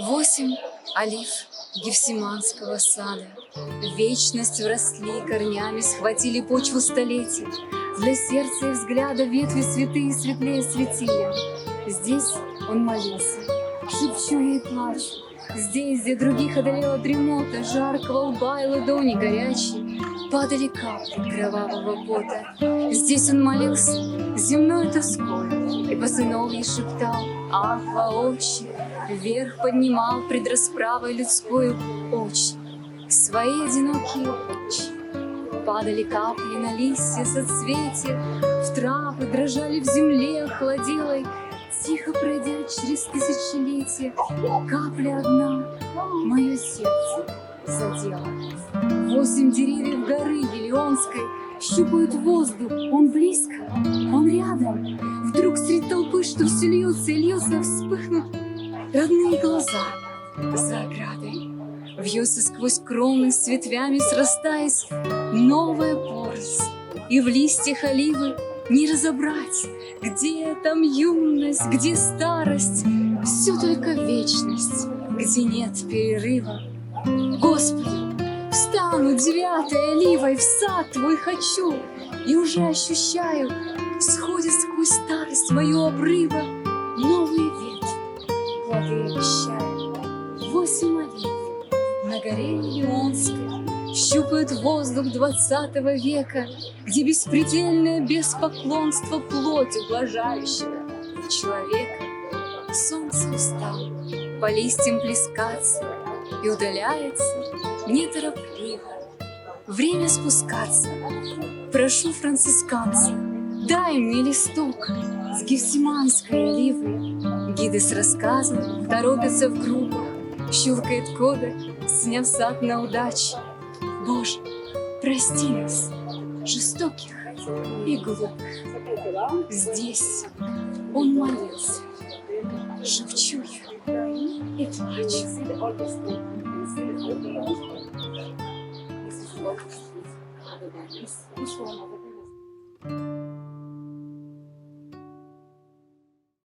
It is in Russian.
Восемь олив Гефсиманского сада вечность вросли корнями, схватили почву столетий. Для сердца и взгляда ветви святые светлее светили. Здесь он молился, шепчу ей плачу. Здесь, где других одолела дремота, Жаркого лба и ладони горячие, Падали капли кровавого пота. Здесь он молился земной тоской И по сыновье шептал «Ах, отче!» Вверх поднимал пред расправой людской очи, Свои одинокие очи. Падали капли на листья соцветия, В травы дрожали в земле холоделой, Тихо пройдя через тысячелетия, Капля одна мое сердце задела. Восемь деревьев горы Елеонской Щупают воздух, он близко, он рядом. Вдруг среди толпы, что все льется и льется, Вспыхнут родные глаза за оградой. Вьется сквозь кроны с ветвями срастаясь новая поросль. И в листьях оливы не разобрать, где там юность, где старость, все только вечность, где нет перерыва. Господи, встану девятой оливой в сад Твой хочу, и уже ощущаю, сходит сквозь старость мою обрыва на горе Леонской Щупают воздух двадцатого века, Где беспредельное беспоклонство плоть ублажающего человека. Солнце устало по листьям плескаться И удаляется неторопливо. Время спускаться. Прошу францисканца, дай мне листок С гефсиманской оливой. Гиды с рассказом торопятся в группах, Щелкает кодек, сняв сад на удачу. Боже, прости нас, жестоких и глупых. Здесь он молился, шепчу я и плачу.